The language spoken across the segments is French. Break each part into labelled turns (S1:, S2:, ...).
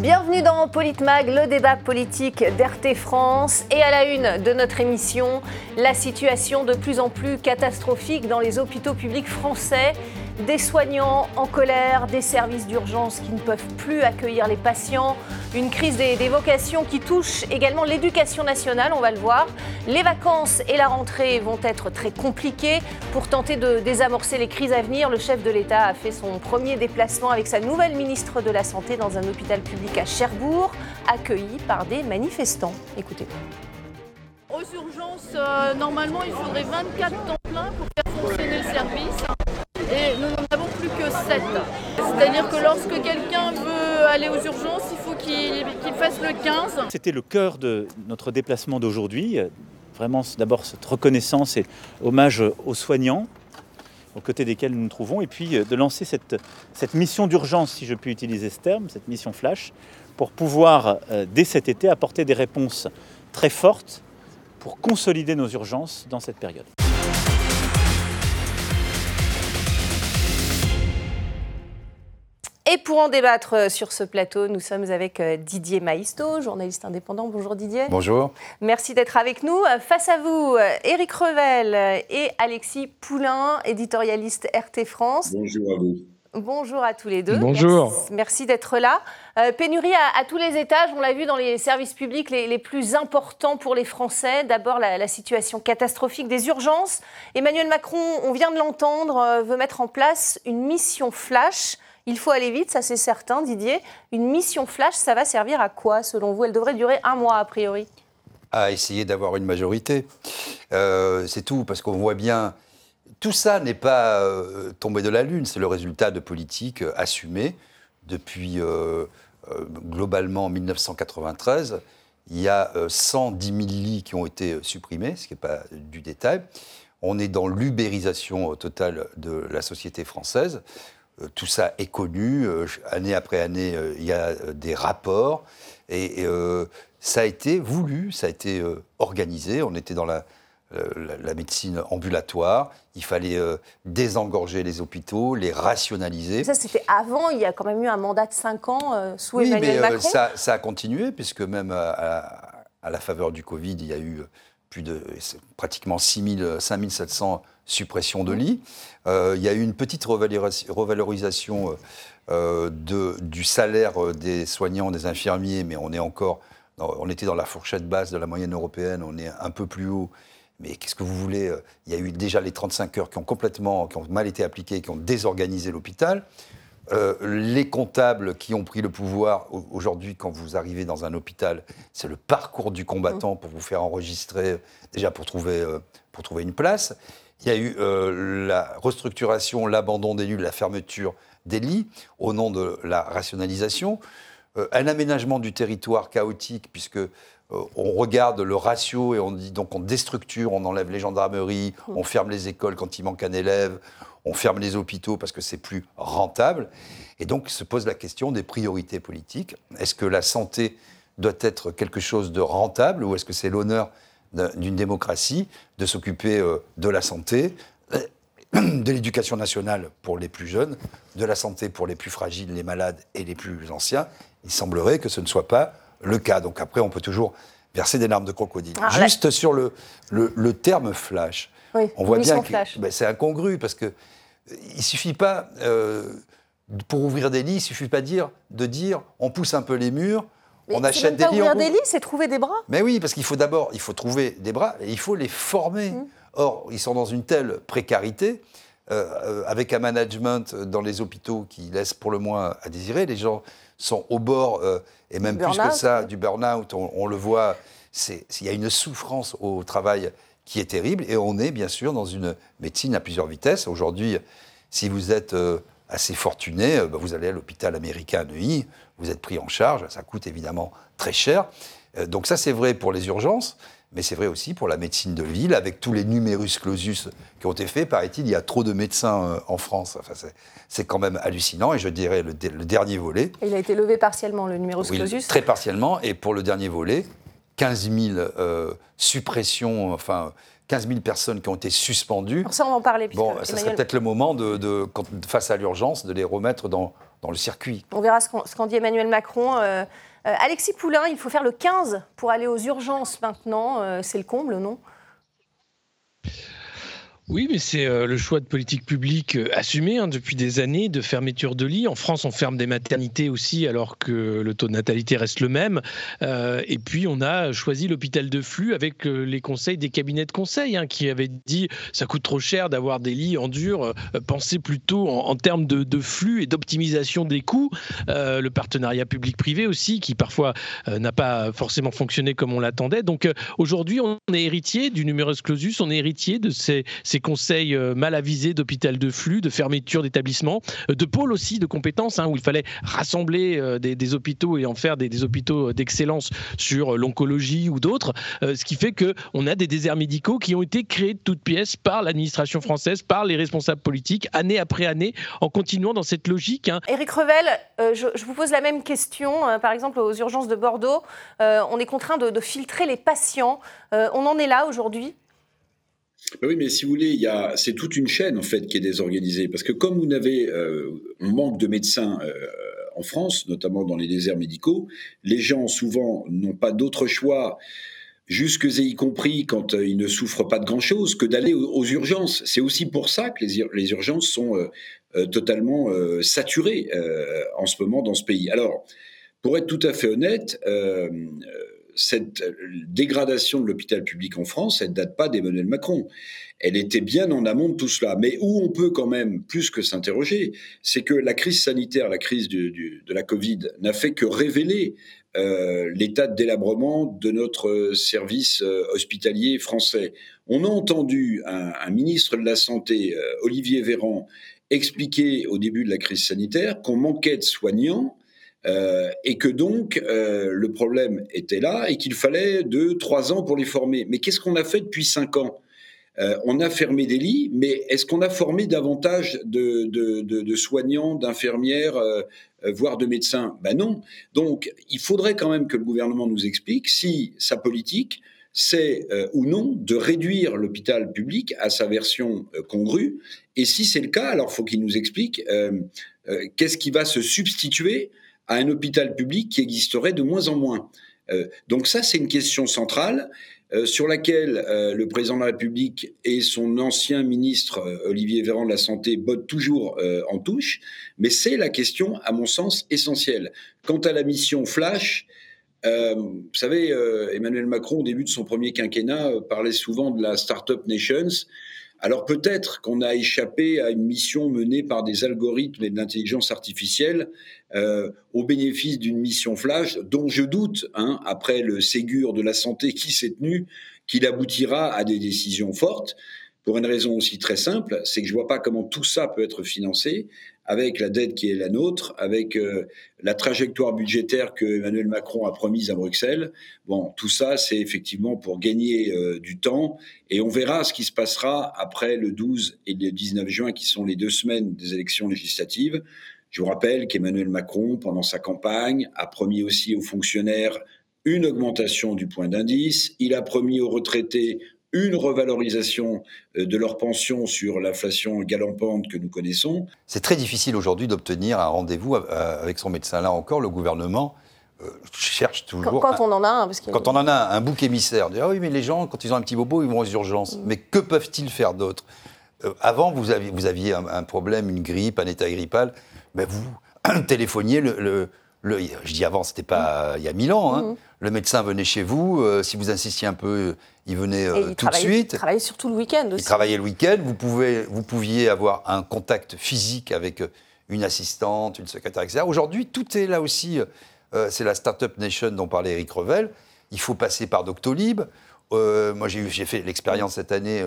S1: Bienvenue dans Politmag, le débat politique d'RT France. Et à la une de notre émission, la situation de plus en plus catastrophique dans les hôpitaux publics français. Des soignants en colère, des services d'urgence qui ne peuvent plus accueillir les patients, une crise des, vocations qui touche également l'éducation nationale, on va le voir. Les vacances et la rentrée vont être très compliquées. Pour tenter de désamorcer les crises à venir, le chef de l'État a fait son premier déplacement avec sa nouvelle ministre de la Santé dans un hôpital public à Cherbourg, accueilli par des manifestants. Écoutez.
S2: Aux urgences, euh, normalement, il faudrait 24 temps plein pour faire fonctionner le service. 7. C'est-à-dire que lorsque quelqu'un veut aller aux urgences, il faut qu'il fasse le 15.
S3: C'était le cœur de notre déplacement d'aujourd'hui. Vraiment, d'abord, cette reconnaissance et hommage aux soignants, aux côtés desquels nous nous trouvons, et puis euh, de lancer cette, cette mission d'urgence, si je puis utiliser ce terme, cette mission flash, pour pouvoir, euh, dès cet été, apporter des réponses très fortes pour consolider nos urgences dans cette période.
S1: Et pour en débattre euh, sur ce plateau, nous sommes avec euh, Didier Maisto, journaliste indépendant. Bonjour Didier.
S4: Bonjour.
S1: Merci d'être avec nous. Euh, Face à vous, Éric Revel et Alexis Poulain, éditorialiste RT France.
S5: Bonjour à vous.
S1: Bonjour à tous les deux.
S6: Bonjour.
S1: Merci, merci d'être là. Euh, pénurie à, à tous les étages, on l'a vu dans les services publics les, les plus importants pour les Français. D'abord, la, la situation catastrophique des urgences. Emmanuel Macron, on vient de l'entendre, euh, veut mettre en place une mission flash. Il faut aller vite, ça c'est certain, Didier. Une mission flash, ça va servir à quoi, selon vous? Elle devrait durer un mois, a priori.
S4: À essayer d'avoir une majorité. Euh, c'est tout, parce qu'on voit bien. Tout ça n'est pas euh, tombé de la Lune, c'est le résultat de politiques euh, assumées depuis globalement 1993. Il y a euh, 110 000 lits qui ont été supprimés, ce qui n'est pas du détail. On est dans l'ubérisation totale de la société française. Euh, Tout ça est connu. euh, Année après année, euh, il y a des rapports. Et ça a été voulu, ça a été organisé. On était dans la, la- la médecine ambulatoire. Il fallait euh, désengorger les hôpitaux, les rationaliser.
S1: Ça, c'était avant, il y a quand même eu un mandat de 5 ans euh, sous
S4: Oui,
S1: Emmanuel
S4: mais euh,
S1: Macron.
S4: ça, ça a continué, puisque même à, à- à la faveur du Covid, il y a eu plus de pratiquement 6 000, 5 700 suppressions de lits. Euh, il y a eu une petite revalorisa- revalorisation euh, euh, de, du salaire des soignants, des infirmiers, mais on est encore, on était dans la fourchette basse de la moyenne européenne, on est un peu plus haut. Mais qu'est-ce que vous voulez Il y a eu déjà les 35 heures qui ont complètement, qui ont mal été appliquées, qui ont désorganisé l'hôpital. Euh, les comptables qui ont pris le pouvoir au- aujourd'hui, quand vous arrivez dans un hôpital, c'est le parcours du combattant pour vous faire enregistrer, déjà pour trouver, euh, pour trouver une place. Il y a eu euh, la restructuration, l'abandon des lits, la fermeture des lits au nom de la rationalisation. Euh, un aménagement du territoire chaotique, puisque euh, on regarde le ratio et on dit donc on déstructure, on enlève les gendarmeries, on ferme les écoles quand il manque un élève, on ferme les hôpitaux parce que c'est plus rentable. Et donc se pose la question des priorités politiques. Est-ce que la santé doit être quelque chose de rentable ou est-ce que c'est l'honneur d'un- d'une démocratie de s'occuper euh, de la santé, de l'éducation nationale pour les plus jeunes, de la santé pour les plus fragiles, les malades et les plus anciens Il semblerait que ce ne soit pas le cas. Donc après, on peut toujours verser des larmes de crocodile.
S1: Ah, là-
S4: Juste sur le, le, le terme flash,
S1: Oui,
S4: on voit bien que
S1: flash.
S4: ben, c'est incongru parce que il suffit pas euh, pour ouvrir des lits, il suffit pas dire de dire on pousse un peu les murs,
S1: Mais
S4: on achète des
S1: pas
S4: lits. on
S1: ouvrir des lits, c'est trouver des bras.
S4: Mais oui, parce qu'il faut d'abord, il faut trouver des bras et il faut les former.
S1: Mmh.
S4: Or, ils sont dans une telle précarité, euh, euh, avec un management dans les hôpitaux qui laisse pour le moins à désirer. Les gens sont au bord, euh, et même plus que ça, du burn-out. On, on le voit, il y a une souffrance au travail qui est terrible. Et on est bien sûr dans une médecine à plusieurs vitesses. Aujourd'hui, si vous êtes euh, assez fortuné, euh, bah, vous allez à l'hôpital américain à Neuilly, vous êtes pris en charge, ça coûte évidemment très cher. Euh, donc ça c'est vrai pour les urgences, mais c'est vrai aussi pour la médecine de ville, avec tous les numerus clausus qui ont été faits. Paraît-il, il y a trop de médecins euh, en France. Enfin, c'est- quand même hallucinant. Et je dirais le, dernier volet,
S1: Il a été levé partiellement, le numerus
S4: oui,
S1: clausus.
S4: très partiellement. Et pour le dernier volet, 15 000 euh, suppressions, enfin 15 000 personnes qui ont été suspendues.
S1: Pour ça, on va en parler. puisque
S4: Bon, ça serait peut-être le moment, de, de- quand- face à l'urgence, de les remettre dans dans le circuit.
S1: On verra ce qu'en dit Emmanuel Macron. Alexis Poulain, il faut faire le 15 pour aller aux urgences maintenant. C'est le comble, non?
S5: Oui, mais c'est euh, le choix de politique publique euh, assumé hein, depuis des années de fermeture de lits. En France, on ferme des maternités aussi, alors que le taux de natalité reste le même. Euh, et puis, on a choisi l'hôpital de flux avec les conseils des cabinets de conseil hein, qui avaient dit ça coûte trop cher d'avoir des lits en dur. pensez plutôt en, termes de, flux et d'optimisation des coûts. le partenariat public-privé aussi, qui parfois n'a pas forcément fonctionné comme on l'attendait. Donc, aujourd'hui, on est héritier du numerus clausus, on est héritier de ces conseils euh, mal avisés d'hôpital de flux, de fermeture d'établissements, euh, de pôles aussi de compétences, hein, où il fallait rassembler euh, des, hôpitaux et en faire des, hôpitaux d'excellence sur l'oncologie ou d'autres, ce qui fait qu'on a des déserts médicaux qui ont été créés de toutes pièces par l'administration française, par les responsables politiques, année après année, en continuant dans cette logique.
S1: Hein. Éric Revel, je, vous pose la même question. par exemple, aux urgences de Bordeaux, on est contraint de filtrer les patients. on en est là aujourd'hui?
S6: Bah oui, mais si vous voulez, c'est toute une chaîne en fait qui est désorganisée parce que comme vous n'avez, euh, on manque de médecins euh, en France, notamment dans les déserts médicaux, les gens souvent n'ont pas d'autre choix jusque et y compris quand euh, ils ne souffrent pas de grand-chose, que d'aller aux, urgences. C'est aussi pour ça que les, les urgences sont totalement saturées en ce moment dans ce pays. Alors, pour être tout à fait honnête, cette euh, dégradation de l'hôpital public en France, elle ne date pas d'Emmanuel Macron. Elle était bien en amont de tout cela. Mais où on peut quand même plus que s'interroger, c'est que la crise sanitaire, la crise de la Covid, n'a fait que révéler euh, l'état de délabrement de notre service euh, hospitalier français. On a entendu un, ministre de la Santé, Olivier Véran, expliquer au début de la crise sanitaire qu'on manquait de soignants euh, et que donc euh, le problème était là et qu'il fallait deux, trois ans pour les former. Mais qu'est-ce qu'on a fait depuis cinq ans? Euh, On a fermé des lits, mais est-ce qu'on a formé davantage de, soignants, d'infirmières, voire de médecins? Ben non. Donc il faudrait quand même que le gouvernement nous explique si sa politique c'est ou non de réduire l'hôpital public à sa version congrue. Et si c'est le cas, alors faut qu'il nous explique qu'est-ce qui va se substituer à un hôpital public qui existerait de moins en moins. Euh, donc ça, c'est une question centrale euh, sur laquelle euh, le président de la République et son ancien ministre Olivier Véran de la Santé bottent toujours en touche, mais c'est la question, à mon sens, essentielle. Quant à la mission Flash, vous savez, Emmanuel Macron, au début de son premier quinquennat, parlait souvent de la Startup Nations. Alors peut-être qu'on a échappé à une mission menée par des algorithmes et de l'intelligence artificielle euh, au bénéfice d'une mission flash dont je doute, hein, après le Ségur de la santé qui s'est tenu, qu'il aboutira à des décisions fortes. Pour une raison aussi très simple, c'est que je vois pas comment tout ça peut être financé avec la dette qui est la nôtre, avec euh, la trajectoire budgétaire que Emmanuel Macron a promise à Bruxelles. Bon, tout ça, c'est effectivement pour gagner euh, du temps et on verra ce qui se passera après le 12 et le 19 juin, qui sont les deux semaines des élections législatives. Je vous rappelle qu'Emmanuel Macron, pendant sa campagne, a promis aussi aux fonctionnaires une augmentation du point d'indice. Il a promis aux retraités une revalorisation euh, de leur pension sur l'inflation galopante que nous connaissons.
S4: C'est très difficile aujourd'hui d'obtenir un rendez-vous euh, avec son médecin. Là encore, le gouvernement euh, cherche toujours.
S1: Quand, on en a un.
S4: Parce quand on en a un, bouc émissaire. Ah oui, mais les gens, quand ils ont un petit bobo, ils vont aux urgences. Mm. Mais que peuvent-ils faire d'autre? Avant, vous aviez, vous aviez un, problème, une grippe, un état grippal. Mais vous téléphoniez le je dis avant, c'était pas il y a mille ans. Hein. Mhm. Le médecin venait chez vous. Euh, si vous insistiez un peu, il venait euh, tout de suite.
S1: Il travaillait surtout le week-end aussi.
S4: Il travaillait le week-end. Vous, pouvez, vous pouviez avoir un contact physique avec euh, une assistante, une secrétaire, etc. Aujourd'hui, tout est là aussi. c'est la Startup Nation dont parlait Eric Revel. Il faut passer par Doctolib. moi, j'ai fait l'expérience cette année.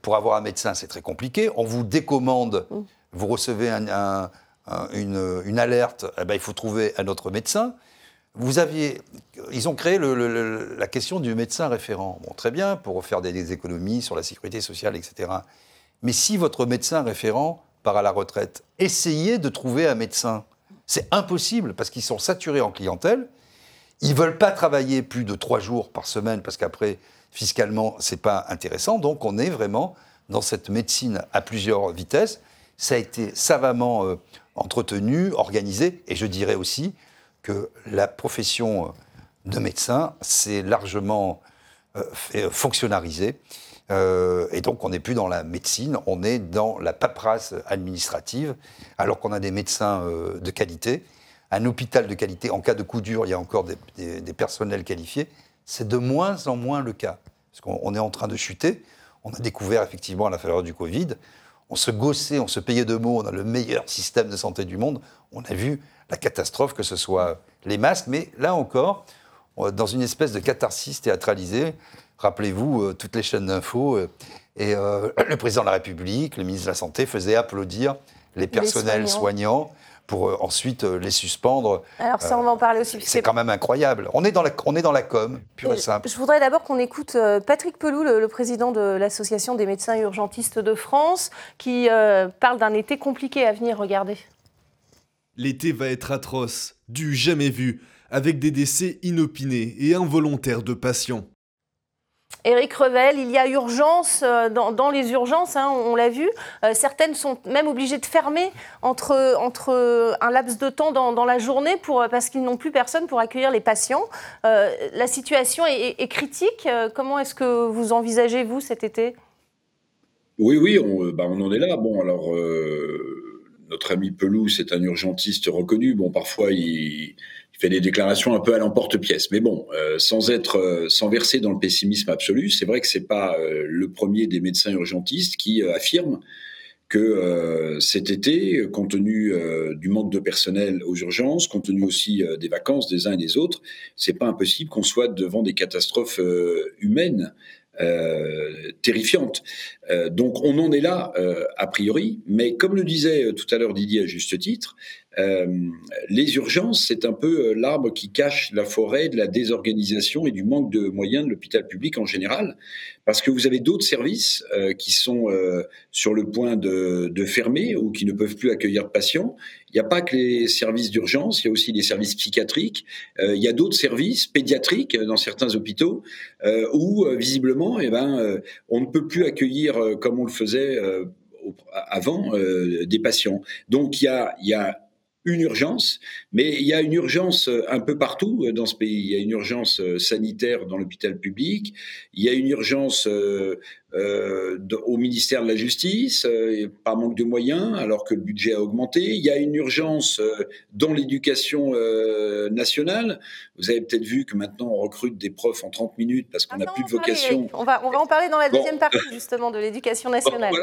S4: pour avoir un médecin, c'est très compliqué. On vous décommande. Mhm. Vous recevez un Hein, une, alerte, eh ben, il faut trouver un autre médecin. Vous aviez, ils ont créé la question du médecin référent. Bon, très bien, pour faire des, économies sur la sécurité sociale, etc. Mais si votre médecin référent part à la retraite, essayez de trouver un médecin. C'est impossible parce qu'ils sont saturés en clientèle. Ils ne veulent pas travailler plus de trois jours par semaine parce qu'après, fiscalement, ce n'est pas intéressant. Donc on est vraiment dans cette médecine à plusieurs vitesses Ça a été savamment euh, entretenu, organisé, et je dirais aussi que la profession de médecin s'est largement euh. Euh, et donc, on n'est plus dans la médecine, on est dans la paperasse administrative, alors qu'on a des médecins euh, de qualité, un hôpital de qualité. En cas de coup dur, il y a encore des, personnels qualifiés. C'est de moins en moins le cas. Parce qu'on est en train de chuter. On a découvert effectivement à la faveur du Covid, on se gossait, on se payait de mots, on a le meilleur système de santé du monde. On a vu la catastrophe, que ce soit les masques, mais là encore, dans une espèce de catharsis théâtralisée, Rappelez-vous, euh, toutes les chaînes d'infos, euh, et euh, le président de la République, le ministre de la Santé faisaient applaudir les personnels soignants. Pour ensuite les suspendre.
S1: Alors ça, on va en parler aussi.
S4: C'est quand même incroyable. On est dans la, on est dans la com, pure et, simple.
S1: Je voudrais d'abord qu'on écoute Patrick Pelou, le, président de l'Association des médecins urgentistes de France, qui parle d'un été compliqué à venir. Regardez.
S7: L'été va être atroce, du jamais vu, avec des décès inopinés et involontaires de patients.
S1: Éric Revel, il y a urgence euh, dans, les urgences, hein, on, l'a vu. Euh, certaines sont même obligées de fermer entre, entre un laps de temps dans, la journée pour, parce qu'ils n'ont plus personne pour accueillir les patients. Euh, la situation est, critique. Comment est-ce que vous envisagez, vous, cet été?
S6: Oui, oui, on, bah, on, en est là. Bon, alors, notre ami Pelou, c'est un urgentiste reconnu. Bon, parfois, il fait des déclarations un peu à l'emporte-pièce. Mais bon, euh, sans être, euh, sans verser dans le pessimisme absolu, c'est vrai que c'est pas euh, le premier des médecins urgentistes qui affirme que cet été, compte tenu du manque de personnel aux urgences, compte tenu aussi des vacances des uns et des autres, c'est pas impossible qu'on soit devant des catastrophes humaines terrifiantes. donc on en est là a priori, mais comme le disait tout à l'heure Didier à juste titre, euh, les urgences, c'est un peu euh, l'arbre qui cache la forêt de la désorganisation et du manque de moyens de l'hôpital public en général, parce que vous avez d'autres services euh, qui sont sur le point de, fermer ou qui ne peuvent plus accueillir de patients. Il n'y a pas que les services d'urgence, il y a aussi les services psychiatriques, il y a d'autres services pédiatriques dans certains hôpitaux où visiblement, eh ben, on ne peut plus accueillir comme on le faisait avant des patients. Donc il y a une urgence, mais il y a une urgence euh, un peu partout euh, dans ce pays. Il y a une urgence euh, sanitaire dans l'hôpital public, il y a une urgence au ministère de la Justice, par manque de moyens, alors que le budget a augmenté. Il y a une urgence dans l'éducation nationale. Vous avez peut-être vu que maintenant on recrute des profs en 30 minutes parce qu'on n'a plus de vocation.
S1: On va, on va en parler dans la deuxième partie justement de l'éducation nationale.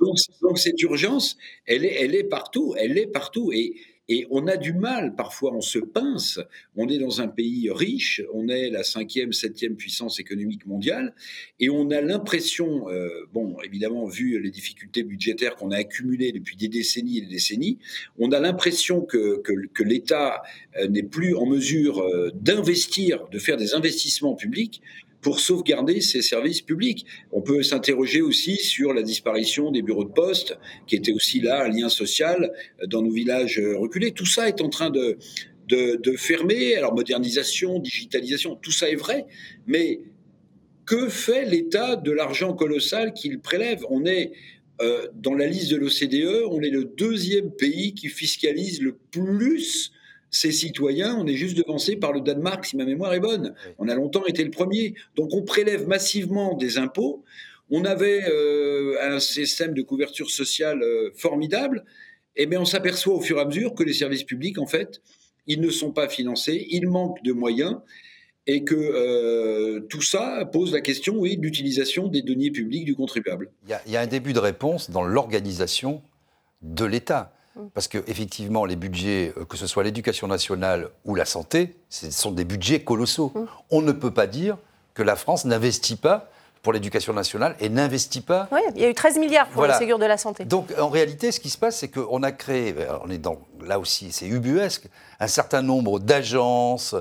S6: donc, donc, cette urgence, elle est, elle est partout, elle est partout. Et, et on a du mal, parfois on se pince, on est dans un pays riche, on est la cinquième, septième puissance économique mondiale, et on a l'impression, euh, bon, évidemment, vu les difficultés budgétaires qu'on a accumulées depuis des décennies et des décennies, on a l'impression que, que, l'État euh, n'est plus en mesure euh, d'investir, de faire des investissements publics pour sauvegarder ces services publics. On peut s'interroger aussi sur la disparition des bureaux de poste, qui était aussi là un lien social dans nos villages reculés. Tout ça est en train de, de, fermer. Alors modernisation, digitalisation, tout ça est vrai, mais que fait l'État de l'argent colossal qu'il prélève? On est euh, dans la liste de l'OCDE, on est le deuxième pays qui fiscalise le plus ces citoyens, on est juste devancé par le Danemark, si ma mémoire est bonne. On a longtemps été le premier. Donc on prélève massivement des impôts. On avait euh, un système de couverture sociale euh, formidable. Et eh bien on s'aperçoit au fur et à mesure que les services publics, en fait, ils ne sont pas financés, ils manquent de moyens et que euh, tout ça pose la question, oui, de l'utilisation des deniers publics du contribuable.
S4: il y a un début de réponse dans l'organisation de l'État. Parce qu'effectivement, les budgets, euh, que ce soit l'éducation nationale ou la santé, ce sont des budgets colossaux. Mm. On ne peut pas dire que la France n'investit pas pour l'éducation nationale et n'investit pas.
S1: Oui, il y a eu 13 milliards pour le Ségur de la santé.
S4: Donc en réalité, ce qui se passe, c'est qu'on a créé, on est dans, là aussi, c'est ubuesque, un certain nombre d'agences.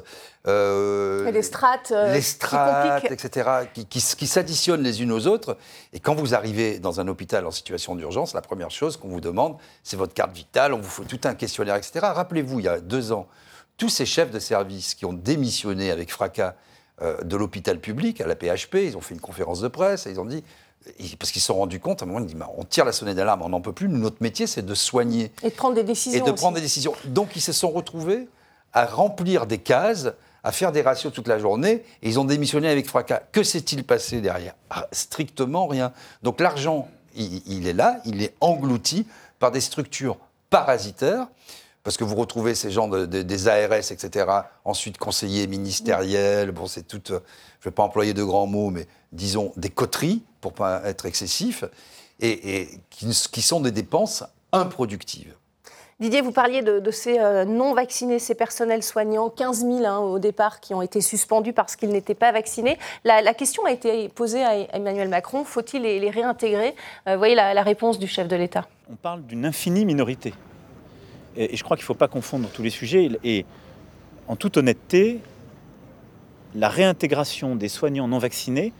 S1: Euh, les strates.
S4: Euh, les strates, etc., qui, qui, s'additionnent les unes aux autres. Et quand vous arrivez dans un hôpital en situation d'urgence, la première chose qu'on vous demande, c'est votre carte vitale, on vous faut tout un questionnaire, etc. Rappelez-vous, il y a deux ans, tous ces chefs de service qui ont démissionné avec fracas de l'hôpital public à la PHP. Ils ont fait une conférence de presse et ils ont dit parce qu'ils se sont rendus compte, à un moment, ils disent on tire la sonnette d'alarme, on n'en peut plus. Notre métier, c'est de soigner.
S1: Et de prendre des décisions.
S4: Et de prendre des décisions. Donc, ils se sont retrouvés à remplir des cases, à faire des ratios toute la journée, et ils ont démissionné avec fracas. Que s'est-il passé derrière? Ah, Strictement rien. Donc, l'argent, il, est là, il est englouti par des structures parasitaires parce que vous retrouvez ces gens des ARS, etc., ensuite conseillers ministériels, bon, c'est tout, euh, je ne vais pas employer de grands mots, mais disons des coteries, pour pas être excessif, et, qui, sont des dépenses improductives.
S1: Didier, vous parliez de, ces euh, non-vaccinés, ces personnels soignants, 15 000 hein, au départ, qui ont été suspendus parce qu'ils n'étaient pas vaccinés. La, question a été posée à Emmanuel Macron, faut-il les, réintégrer? Euh, Vous voyez la, la réponse du chef de l'État.
S3: On parle d'une infinie minorité. Et, je crois qu'il ne faut pas confondre tous les sujets. Et en toute honnêteté, la réintégration des soignants non vaccinés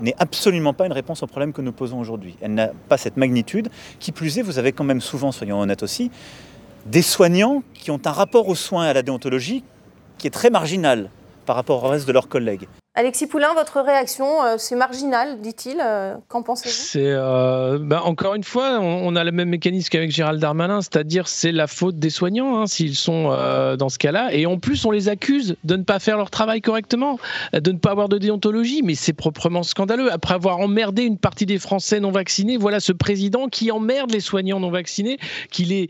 S3: n'est absolument pas une réponse au problème que nous posons aujourd'hui. Elle n'a pas cette magnitude. Qui plus est, vous avez quand même souvent, soyons honnêtes aussi, des soignants qui ont un rapport aux soins et à la déontologie qui est très marginal par rapport au reste de leurs collègues.
S1: Alexis Poulain, votre réaction, euh, c'est marginal, dit-il. Euh, qu'en pensez-vous?
S5: C'est euh, bah, encore une fois, on, a le même mécanisme qu'avec Gérald Darmanin, c'est-à-dire c'est la faute des soignants hein, s'ils sont dans ce cas-là, et en plus on les accuse de ne pas faire leur travail correctement, de ne pas avoir de déontologie, mais c'est proprement scandaleux. Après avoir emmerdé une partie des Français non vaccinés, voilà ce président qui emmerde les soignants non vaccinés, qui les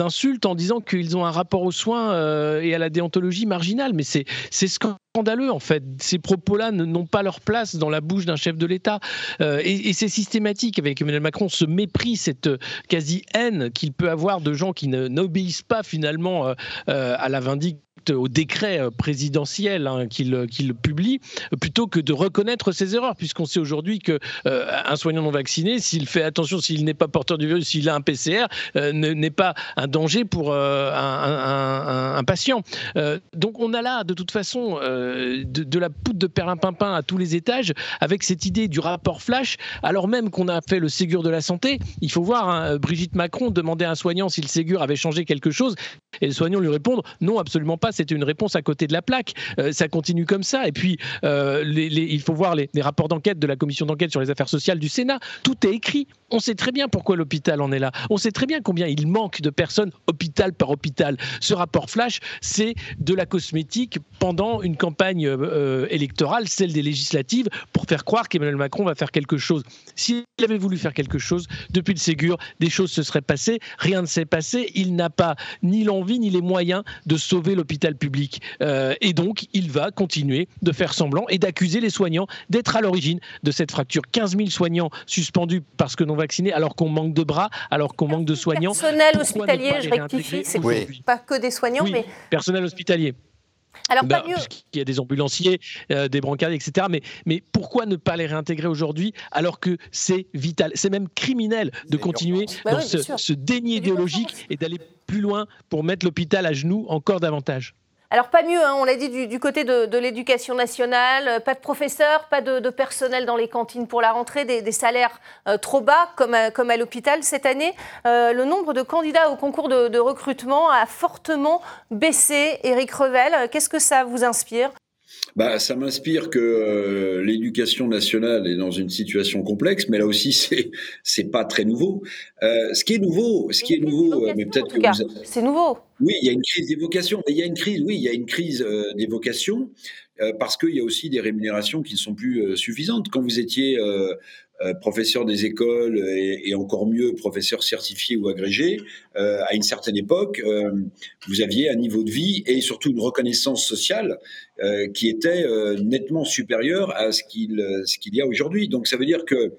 S5: insulte en disant qu'ils ont un rapport aux soins et à la déontologie marginale, mais c'est scandaleux scandaleux en fait. Ces propos-là n'ont pas leur place dans la bouche d'un chef de l'État. Euh, et, c'est systématique avec Emmanuel Macron, ce mépris, cette euh, quasi-haine qu'il peut avoir de gens qui n'obéissent pas finalement euh, à la vindicte au décret présidentiel hein, qu'il publie, plutôt que de reconnaître ses erreurs, puisqu'on sait aujourd'hui qu'un soignant non vacciné, s'il fait attention, s'il n'est pas porteur du virus, s'il a un PCR, n'est pas un danger pour un, patient. donc on a là, de toute façon, de, la poudre de perlimpinpin à tous les étages, avec cette idée du rapport flash, alors même qu'on a fait le Ségur de la santé. Il faut voir, hein, Brigitte Macron demandait à un soignant si le Ségur avait changé quelque chose, et le soignant lui répondre non, absolument pas c'était une réponse à côté de la plaque. Euh, ça continue comme ça. Et puis, euh, il faut voir les, rapports d'enquête de la commission d'enquête sur les affaires sociales du Sénat. Tout est écrit. On sait très bien pourquoi l'hôpital en est là. On sait très bien combien il manque de personnes hôpital par hôpital. Ce rapport flash, c'est de la cosmétique pendant une campagne euh, électorale, celle des législatives, pour faire croire qu'Emmanuel Macron va faire quelque chose. S'il avait voulu faire quelque chose, depuis le Ségur, des choses se seraient passées. Rien ne s'est passé. Il n'a pas ni l'envie ni les moyens de sauver l'hôpital public. Euh, et donc, il va continuer de faire semblant et d'accuser les soignants d'être à l'origine de cette fracture. 15 000 soignants suspendus parce que non vaccinés, alors qu'on manque de bras, alors qu'on manque de soignants.
S1: Personnel hospitalier, je rectifie, c'est pas que des soignants, mais.
S5: Personnel hospitalier. Alors, bah, pas mieux. Il y a des ambulanciers, euh, des brancards, etc. Mais, mais pourquoi ne pas les réintégrer aujourd'hui alors que c'est vital C'est même criminel de continuer bah dans ce, ce, déni idéologique et d'aller plus loin pour mettre l'hôpital à genoux encore davantage.
S1: Alors pas mieux, hein, on l'a dit du, côté de, l'éducation nationale, euh, pas de professeurs, pas de, personnel dans les cantines pour la rentrée, des, salaires euh, trop bas comme à, comme à l'hôpital cette année. Euh, le nombre de candidats au concours de, recrutement a fortement baissé. Éric Revel, qu'est-ce que ça vous inspire?
S6: Bah, ça m'inspire que euh, l'éducation nationale est dans une situation complexe, mais là aussi c'est c'est pas très nouveau. Ce qui est nouveau, ce qui est nouveau,
S1: mais peut-être que vous... c'est nouveau.
S6: Oui, il y a une crise des vocations. Il y a une crise, oui, il y a une crise euh, des vocations parce qu'il y a aussi des rémunérations qui ne sont plus suffisantes. Quand vous étiez euh, professeur des écoles et, encore mieux professeur certifié ou agrégé, euh, à une certaine époque, euh, vous aviez un niveau de vie et surtout une reconnaissance sociale qui était nettement supérieure à ce qu'il qu'il y a aujourd'hui. Donc ça veut dire que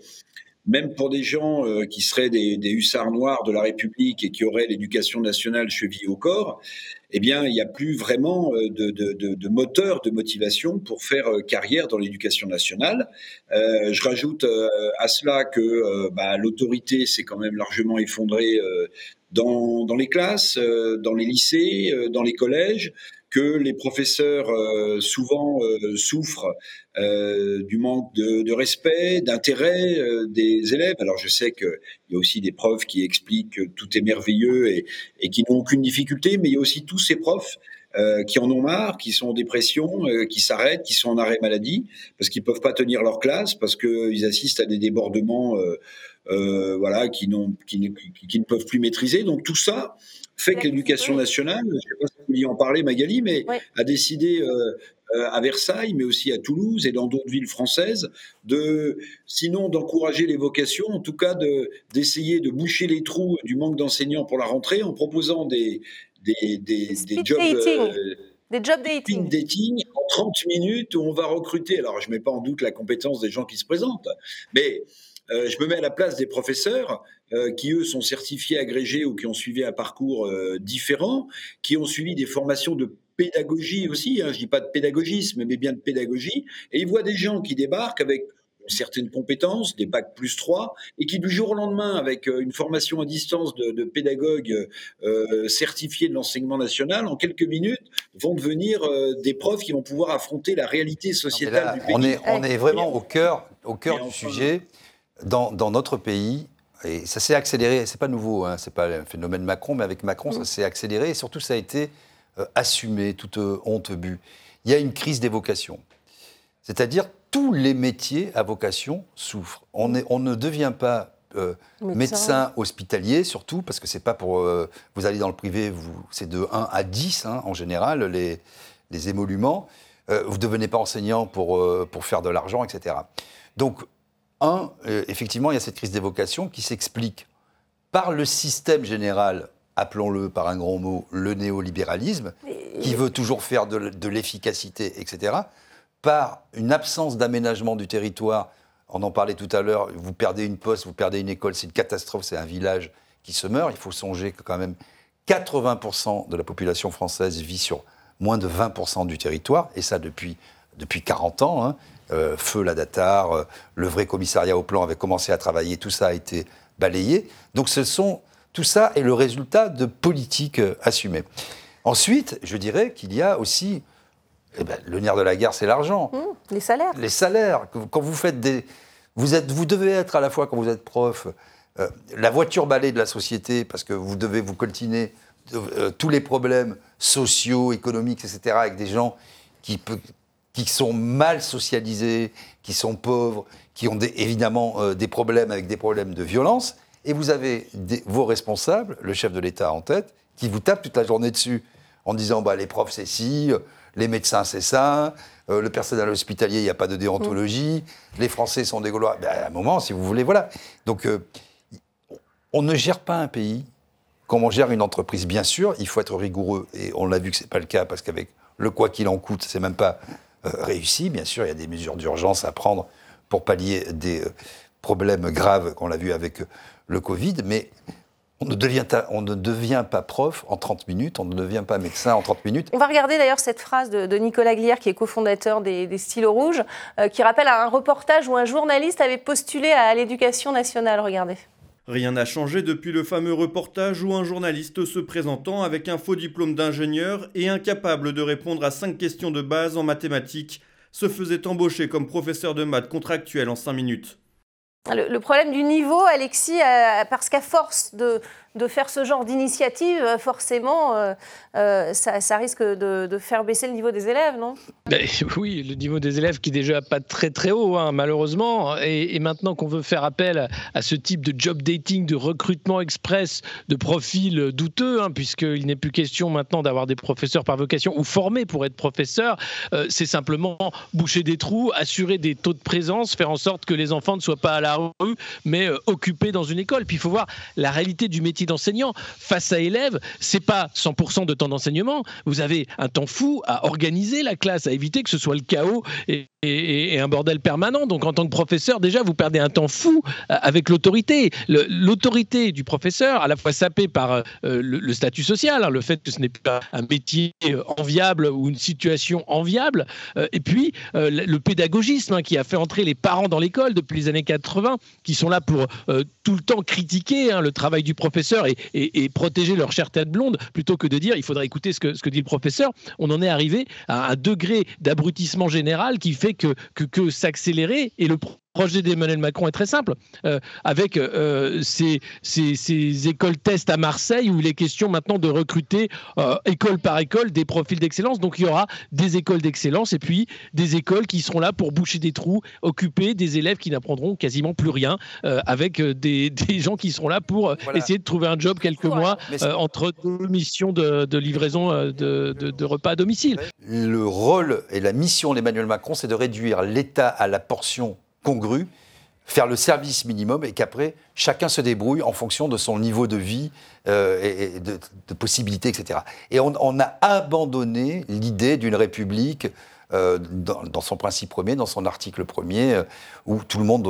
S6: même pour des gens qui seraient des, hussards noirs de la République et qui auraient l'éducation nationale chevillée au corps, eh bien, il n'y a plus vraiment euh, de, moteur, de motivation pour faire euh, carrière dans l'éducation nationale. Euh, je rajoute euh, à cela que bah, l'autorité s'est quand même largement effondrée dans, les classes, dans les lycées, dans les collèges que les professeurs euh, souvent euh, souffrent euh, du manque de, respect, d'intérêt des élèves. Alors je sais qu'il y a aussi des profs qui expliquent que tout est merveilleux et, et qui n'ont aucune difficulté, mais il y a aussi tous ces profs qui en ont marre, qui sont en dépression, qui s'arrêtent, qui sont en arrêt maladie, parce qu'ils peuvent pas tenir leur classe, parce qu'ils assistent à des débordements. voilà, qui, qui, qui, ne peuvent plus maîtriser. Donc tout ça, fait que l'éducation nationale, je ne sais pas si vous vouliez en parler Magali, mais a décidé euh, euh, à Versailles, mais aussi à Toulouse et dans d'autres villes françaises, de, sinon d'encourager les vocations, en tout cas d'essayer de, boucher les trous du manque d'enseignants pour la rentrée en proposant des, des, des, des jobs...
S1: Euh, des job
S6: dating. dating en 30 minutes où on va recruter. Alors, je ne mets pas en doute la compétence des gens qui se présentent, mais euh, je me mets à la place des professeurs euh, qui, eux, sont certifiés, agrégés ou qui ont suivi un parcours euh, différent, qui ont suivi des formations de pédagogie aussi, hein, je dis pas de pédagogisme, mais bien de pédagogie, et ils voient des gens qui débarquent avec certaines compétences, des bacs plus 3, et qui du jour au lendemain, avec une formation à distance de, de pédagogues euh, certifiés de l'enseignement national, en quelques minutes, vont devenir des profs qui vont pouvoir affronter la réalité sociétale du pays.
S4: On est, on est vraiment au cœur, au cœur du sujet dans, notre pays, et ça s'est accéléré, c'est pas nouveau, hein, c'est pas un phénomène Macron, mais avec Macron, ça s'est accéléré, et surtout ça a été euh, assumé, toute euh, honte bu. Il y a une crise des vocations. C'est-à-dire, tous les métiers à vocation souffrent. On, est, on ne devient pas euh, médecin. hospitalier, surtout, parce que c'est pas pour. vous allez dans le privé, c'est de 1 à 10 hein, en général, les, les émoluments. vous ne devenez pas enseignant pour, pour faire de l'argent, etc. Donc, un, euh, effectivement, il y a cette crise des vocations qui s'explique par le système général, appelons-le par un grand mot, le néolibéralisme, qui veut toujours faire de, l'efficacité, etc., par une absence d'aménagement du territoire. On en parlait tout à l'heure, vous perdez une poste, vous perdez une école, c'est une catastrophe, c'est un village qui se meurt. Il faut songer que quand même 80% de la population française vit sur moins de 20% du territoire, et ça depuis, depuis 40 ans. Hein. Euh, feu la Datar, euh, le vrai commissariat au plan avait commencé à travailler, tout ça a été balayé. Donc ce sont, tout ça est le résultat de politiques euh, assumées. Ensuite, je dirais qu'il y a aussi, eh ben, le nerf de la guerre, c'est l'argent.
S1: Mmh, les salaires.
S4: Les salaires. Quand vous faites des... Vous, êtes, vous devez être à la fois, quand vous êtes prof, la voiture balai de la société, parce que vous devez vous coltiner tous les problèmes sociaux, économiques, etc., avec des gens qui, qui sont mal socialisés, qui sont pauvres, qui ont évidemment euh, des problèmes avec des problèmes de violence, et vous avez vos responsables, le chef de l'État en tête, qui vous tapent toute la journée dessus en disant bah, les profs c'est ci, les médecins c'est ça, euh, le personnel hospitalier il n'y a pas de déontologie, mmh. les Français sont des Gaulois. Ben, à un moment, si vous voulez, voilà. Donc euh, on ne gère pas un pays comme on gère une entreprise. Bien sûr, il faut être rigoureux, et on l'a vu que ce n'est pas le cas parce qu'avec le quoi qu'il en coûte, c'est même pas euh, réussi. Bien sûr, il y a des mesures d'urgence à prendre pour pallier des euh, problèmes graves qu'on l'a vu avec euh, le Covid, mais on ne, devient, on ne devient pas prof en 30 minutes, on ne devient pas médecin en 30 minutes.
S1: On va regarder d'ailleurs cette phrase de, Nicolas Glière, qui est cofondateur des, des Stylos Rouges, qui rappelle un reportage où un journaliste avait postulé à l'éducation nationale. Regardez.
S8: Rien n'a changé depuis le fameux reportage où un journaliste se présentant avec un faux diplôme d'ingénieur et incapable de répondre à cinq questions de base en mathématiques se faisait embaucher comme professeur de maths contractuel en cinq minutes.
S1: Le, problème du niveau, Alexis, euh, parce qu'à force de, faire ce genre d'initiative, euh, forcément, euh, ça, risque de, faire baisser le niveau des élèves, non?
S5: Ben, Oui, le niveau des élèves qui est déjà pas très très haut, hein, malheureusement. Et, maintenant qu'on veut faire appel à, ce type de job dating, de recrutement express, de profils douteux, hein, puisqu'il n'est plus question maintenant d'avoir des professeurs par vocation ou formés pour être professeurs, c'est simplement boucher des trous, assurer des taux de présence, faire en sorte que les enfants ne soient pas à la mais occupés dans une école. Puis il faut voir la réalité du métier d'enseignant face à élèves, c'est pas 100% de temps d'enseignement. Vous avez un temps fou à organiser la classe, à éviter que ce soit le chaos et, un bordel permanent. Donc en tant que professeur, déjà, vous perdez un temps fou euh, avec l'autorité. L'autorité du professeur, à la fois sapée par euh, le, statut social, hein, le fait que ce n'est pas un métier euh, enviable ou une situation enviable, et puis le pédagogisme hein, qui a fait entrer les parents dans l'école depuis les années 80, qui sont là pour tout le temps critiquer hein, le travail du professeur et, protéger leur chère tête blonde plutôt que de dire il faudrait écouter ce que, dit le professeur. On en est arrivé à un degré d'abrutissement général qui fait que, que, que s'accélérer et le projet d'Emmanuel Macron est très simple. Euh, avec euh, ces, écoles test à Marseille, où il est question maintenant de recruter euh, école par école des profils d'excellence. Donc il y aura des écoles d'excellence et puis des écoles qui seront là pour boucher des trous, occuper des élèves qui n'apprendront quasiment plus rien, avec des, gens qui seront là pour essayer de trouver un job quelques mois entre deux missions de, livraison de, de repas à domicile.
S4: Le rôle et la mission d'Emmanuel Macron, c'est de réduire l'État à la portion congrue, faire le service minimum et qu'après, chacun se débrouille en fonction de son niveau de vie euh, et, de, possibilités, etc. Et on, a abandonné l'idée d'une république euh, dans, son principe premier, dans son article premier, euh, où tout le monde...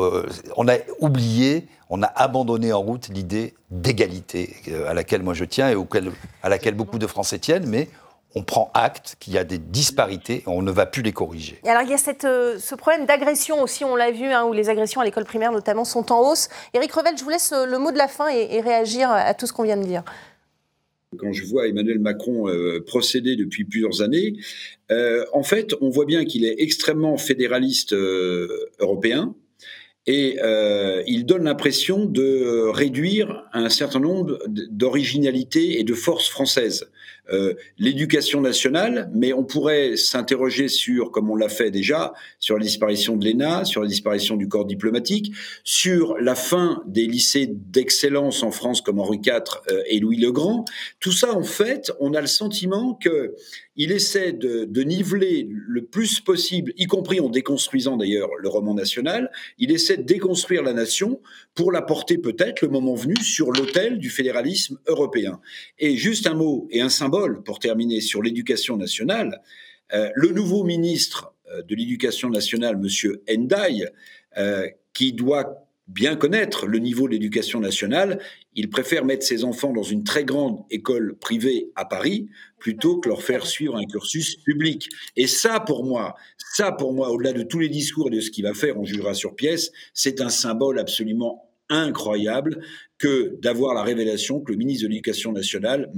S4: on a oublié, on a abandonné en route l'idée d'égalité, à laquelle moi je tiens et auquel, à laquelle beaucoup de Français tiennent, mais on prend acte qu'il y a des disparités et on ne va plus les corriger.
S1: alors il y a cette, euh, ce problème d'agression aussi, on l'a vu, hein, où les agressions à l'école primaire notamment sont en hausse. Éric Revel, je vous laisse euh, le mot de la fin et, réagir à tout ce qu'on vient de dire.
S6: Quand je vois Emmanuel Macron euh, procéder depuis plusieurs années, en fait, on voit bien qu'il est extrêmement fédéraliste européen, et il donne l'impression de réduire un certain nombre d'originalités et de forces françaises. Euh, l'éducation nationale, mais on pourrait s'interroger sur, comme on l'a fait déjà, sur la disparition de l'ENA, sur la disparition du corps diplomatique, sur la fin des lycées d'excellence en France comme Henri IV euh, et Louis le Grand. Tout ça, en fait, on a le sentiment que il essaie de, de, niveler le plus possible, y compris en déconstruisant d'ailleurs le roman national, il essaie de déconstruire la nation pour la porter peut-être, le moment venu, sur l'autel du fédéralisme européen. Et juste un mot et un symbole pour terminer sur l'éducation nationale. Euh, le nouveau ministre euh, de l'éducation nationale, M. Endai, euh, qui doit bien connaître le niveau de l'éducation nationale, il préfère mettre ses enfants dans une très grande école privée à Paris plutôt que leur faire suivre un cursus public. Et ça, pour moi, ça, pour moi, au-delà de tous les discours et de ce qu'il va faire, on jugera sur pièce, c'est un symbole absolument incroyable que d'avoir la révélation que le ministre de l'Éducation nationale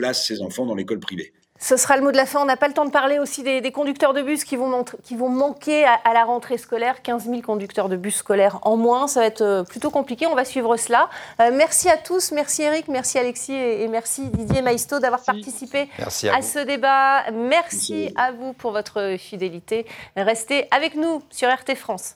S6: place ses enfants dans l'école privée.
S1: Ce sera le mot de la fin. On n'a pas le temps de parler aussi des, conducteurs de bus qui vont, qui vont manquer à, la rentrée scolaire. 15 000 conducteurs de bus scolaires en moins. Ça va être euh, plutôt compliqué. On va suivre cela. Euh, merci à tous. Merci Eric, merci Alexis et, merci Didier Maisto d'avoir participé à, ce débat. Merci, à vous pour votre fidélité. Restez avec nous sur RT France.